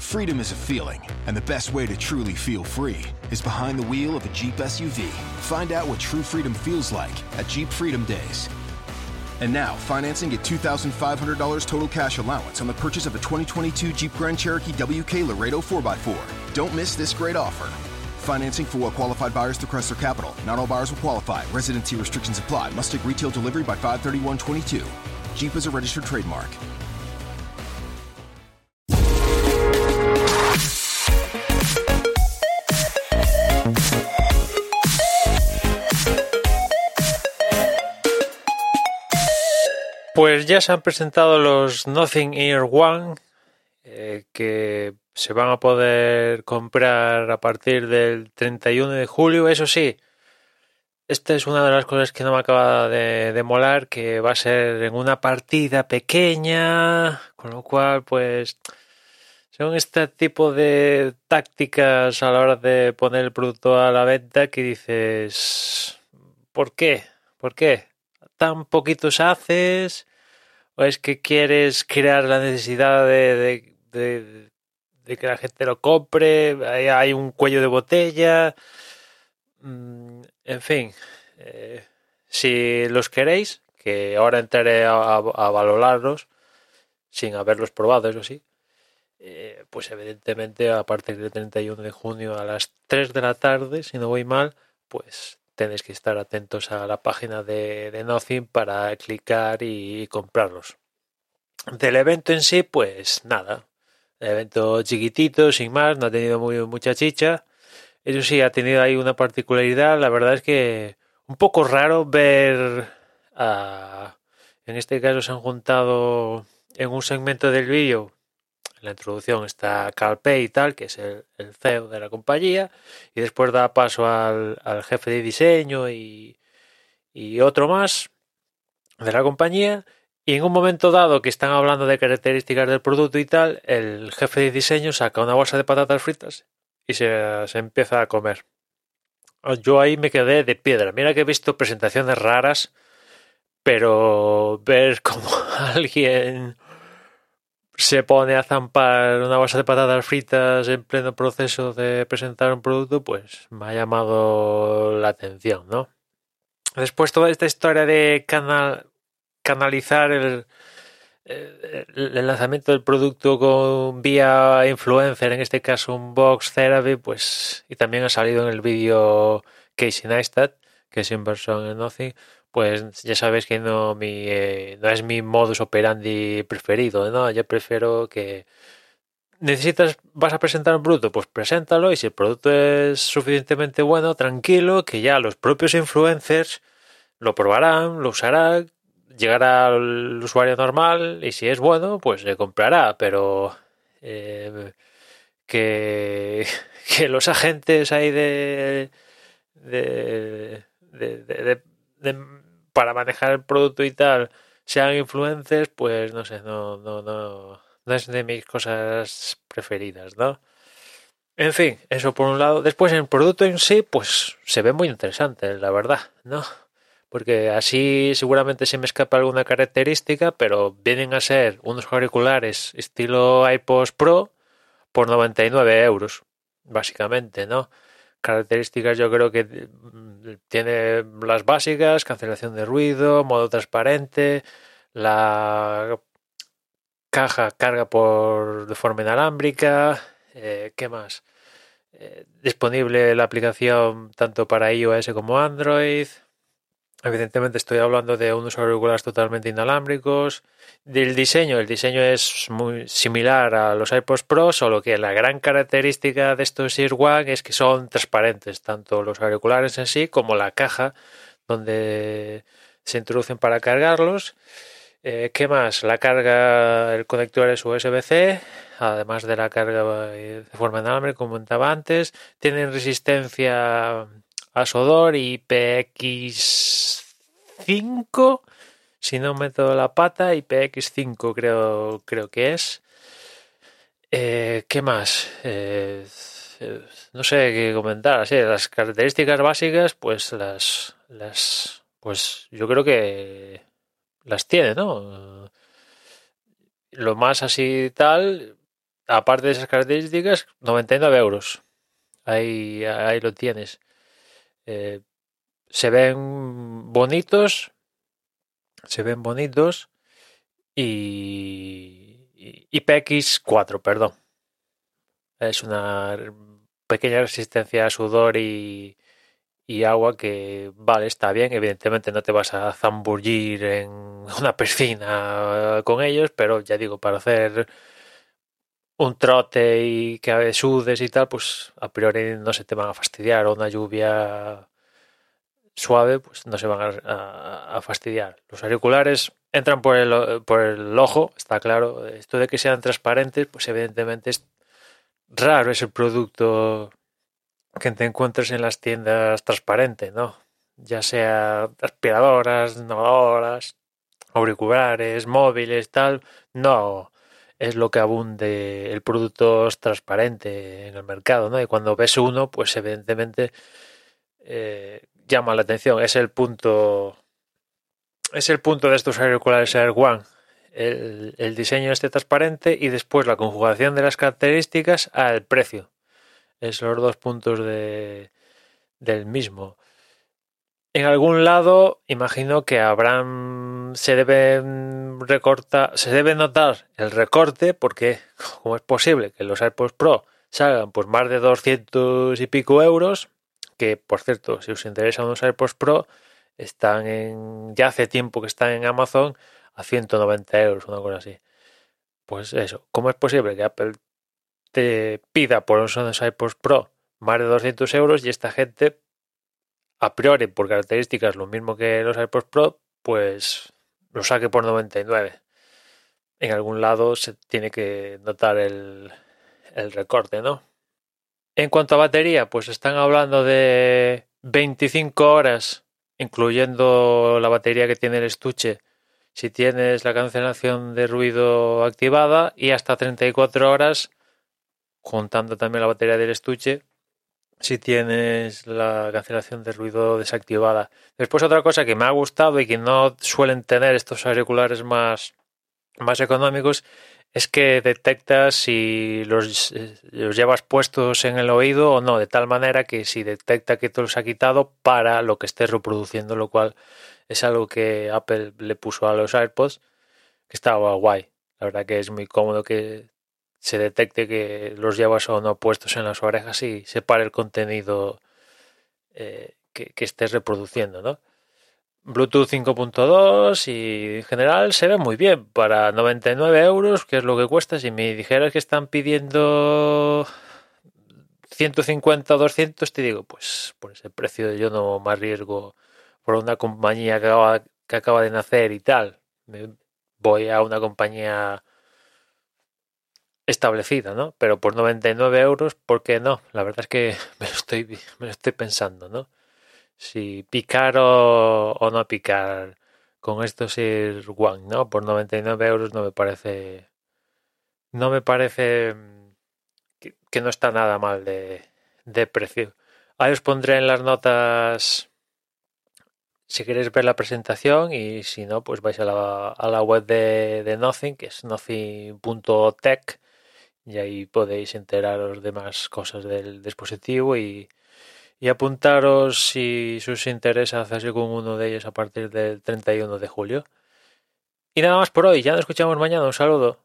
Freedom is a feeling, and the best way to truly feel free is behind the wheel of a Jeep SUV. Find out what true freedom feels like at Jeep Freedom Days. And now, financing at $2,500 total cash allowance on the purchase of a 2022 Jeep Grand Cherokee WK Laredo 4x4. Don't miss this great offer. Financing for well qualified buyers through Chrysler Capital. Not all buyers will qualify. Residency restrictions apply. Must take retail delivery by 531.22. Jeep is a registered trademark. Pues ya se han presentado los Nothing Ear One, eh, que se van a poder comprar a partir del 31 de julio. Eso sí, esta es una de las cosas que no me acaba de, de molar, que va a ser en una partida pequeña, con lo cual, pues, son este tipo de tácticas a la hora de poner el producto a la venta que dices, ¿por qué? ¿Por qué? ¿Tan poquitos haces? ¿O es que quieres crear la necesidad de, de, que la gente lo compre? Hay, hay un cuello de botella. Mm, En fin, eh, si los queréis, que ahora entraré a, a, a valorarlos sin haberlos probado, eso sí, eh, pues evidentemente a partir del 31 de junio a las 3 de la tarde, si no voy mal, pues tenéis que estar atentos a la página de, de Nothing para clicar y, comprarlos. Del evento en sí, pues nada, el evento chiquitito, sin más, no ha tenido muy, mucha chicha. Eso sí, ha tenido ahí una particularidad. La verdad es que un poco raro ver. En este caso se han juntado en un segmento del vídeo, la introducción está Calpe y tal, que es el, el, CEO de la compañía, y después da paso al, al jefe de diseño y, y otro más de la compañía. Y en un momento dado que están hablando de características del producto y tal, el jefe de diseño saca una bolsa de patatas fritas y se, se, empieza a comer. Yo ahí me quedé de piedra. Mira que he visto presentaciones raras, pero ver como alguien se pone a zampar una bolsa de patatas fritas en pleno proceso de presentar un producto, pues me ha llamado la atención, ¿no? Después toda esta historia de canal, canalizar el, lanzamiento del producto con vía influencer, en este caso un box therapy, pues y también ha salido en el vídeo Casey Neistat, que es inversor en Nothing, pues ya sabéis que no mi eh, no es mi modus operandi preferido, ¿no? Yo prefiero que necesitas vas a presentar un producto, pues preséntalo y si el producto es suficientemente bueno, tranquilo, que ya los propios influencers lo probarán, lo usarán llegará al usuario normal y si es bueno, pues le comprará, pero eh, que, que, los agentes ahí de, de, de, de, para manejar el producto y tal sean influencers, pues no sé, no, no, no, no es de mis cosas preferidas, ¿no? En fin, eso por un lado. Después el producto en sí, pues se ve muy interesante, la verdad, ¿no? porque así seguramente se me escapa alguna característica, pero vienen a ser unos auriculares estilo iPods Pro por 99 euros, básicamente, ¿no? Características yo creo que tiene las básicas, cancelación de ruido, modo transparente, la caja carga por de forma inalámbrica, eh, ¿qué más? Eh, disponible la aplicación tanto para iOS como Android, Evidentemente estoy hablando de unos auriculares totalmente inalámbricos. Del diseño, el diseño es muy similar a los iPods Pro, solo que la gran característica de estos Earwag es que son transparentes, tanto los auriculares en sí como la caja donde se introducen para cargarlos. Eh, ¿Qué más? La carga, el conector es USB-C, además de la carga de forma inalámbrica, como comentaba antes. Tienen resistencia a Sodor IPX5, si no meto la pata, IPX5 creo, creo que es. Eh, ¿Qué más? Eh, no sé qué comentar. Sí, las características básicas, pues las, las, pues yo creo que las tiene, ¿no? Lo más así tal, aparte de esas características, 99 euros. Ahí, ahí lo tienes. Eh, se ven bonitos, se ven bonitos y, y IPX4, perdón. Es una pequeña resistencia a sudor y, y agua que, vale, está bien, evidentemente no te vas a zambullir en una piscina con ellos, pero ya digo, para hacer un trote y que sudes y tal, pues a priori no se te van a fastidiar o una lluvia suave, pues no se van a, fastidiar. Los auriculares entran por el, por el ojo, está claro. Esto de que sean transparentes, pues evidentemente es raro ese producto que te encuentres en las tiendas transparente, ¿no? Ya sea aspiradoras, innovadoras, auriculares, móviles, tal, no es lo que abunde el producto transparente en el mercado, ¿no? Y cuando ves uno, pues evidentemente eh, llama la atención. Es el punto, es el punto de estos auriculares Air One. El, el diseño este transparente y después la conjugación de las características al precio es los dos puntos de, del mismo. En algún lado, imagino que habrán, se debe recortar, se debe notar el recorte, porque como es posible que los AirPods Pro salgan pues más de 200 y pico euros, que por cierto, si os interesa unos AirPods Pro, están en, ya hace tiempo que están en Amazon a 190 euros, una cosa así. Pues eso, ¿cómo es posible que Apple te pida por unos iPods Pro más de 200 euros y esta gente, a priori, por características, lo mismo que los iPods Pro, pues lo saque por 99. En algún lado se tiene que notar el, el recorte, ¿no? En cuanto a batería, pues están hablando de 25 horas, incluyendo la batería que tiene el estuche, si tienes la cancelación de ruido activada, y hasta 34 horas juntando también la batería del estuche si tienes la cancelación de ruido desactivada. Después otra cosa que me ha gustado y que no suelen tener estos auriculares más, más económicos es que detectas si los, los, llevas puestos en el oído o no, de tal manera que si detecta que te los ha quitado para lo que estés reproduciendo, lo cual es algo que Apple le puso a los AirPods, que estaba guay. La verdad que es muy cómodo que se detecte que los llevas o no puestos en las orejas y separe el contenido eh, que, estés reproduciendo, ¿no? Bluetooth 5.2 y en general se ve muy bien para 99 euros, que es lo que cuesta. Si me dijeras que están pidiendo 150 o 200, te digo, pues por ese precio yo no más riesgo por una compañía que acaba, que acaba de nacer y tal. Me voy a una compañía establecida, ¿no? Pero por 99 euros, ¿por qué no? La verdad es que me lo estoy, me lo estoy pensando, ¿no? Si picar o, no picar con estos Air One, ¿no? Por 99 euros no me parece... No me parece que, no está nada mal de, de precio. Ahí os pondré en las notas si queréis ver la presentación y si no, pues vais a la, a la web de, de Nothing, que es nothing.tech y ahí podéis enteraros de más cosas del dispositivo y, y apuntaros si os interesa hacerse con uno de ellos a partir del 31 de julio. Y nada más por hoy, ya nos escuchamos mañana, un saludo.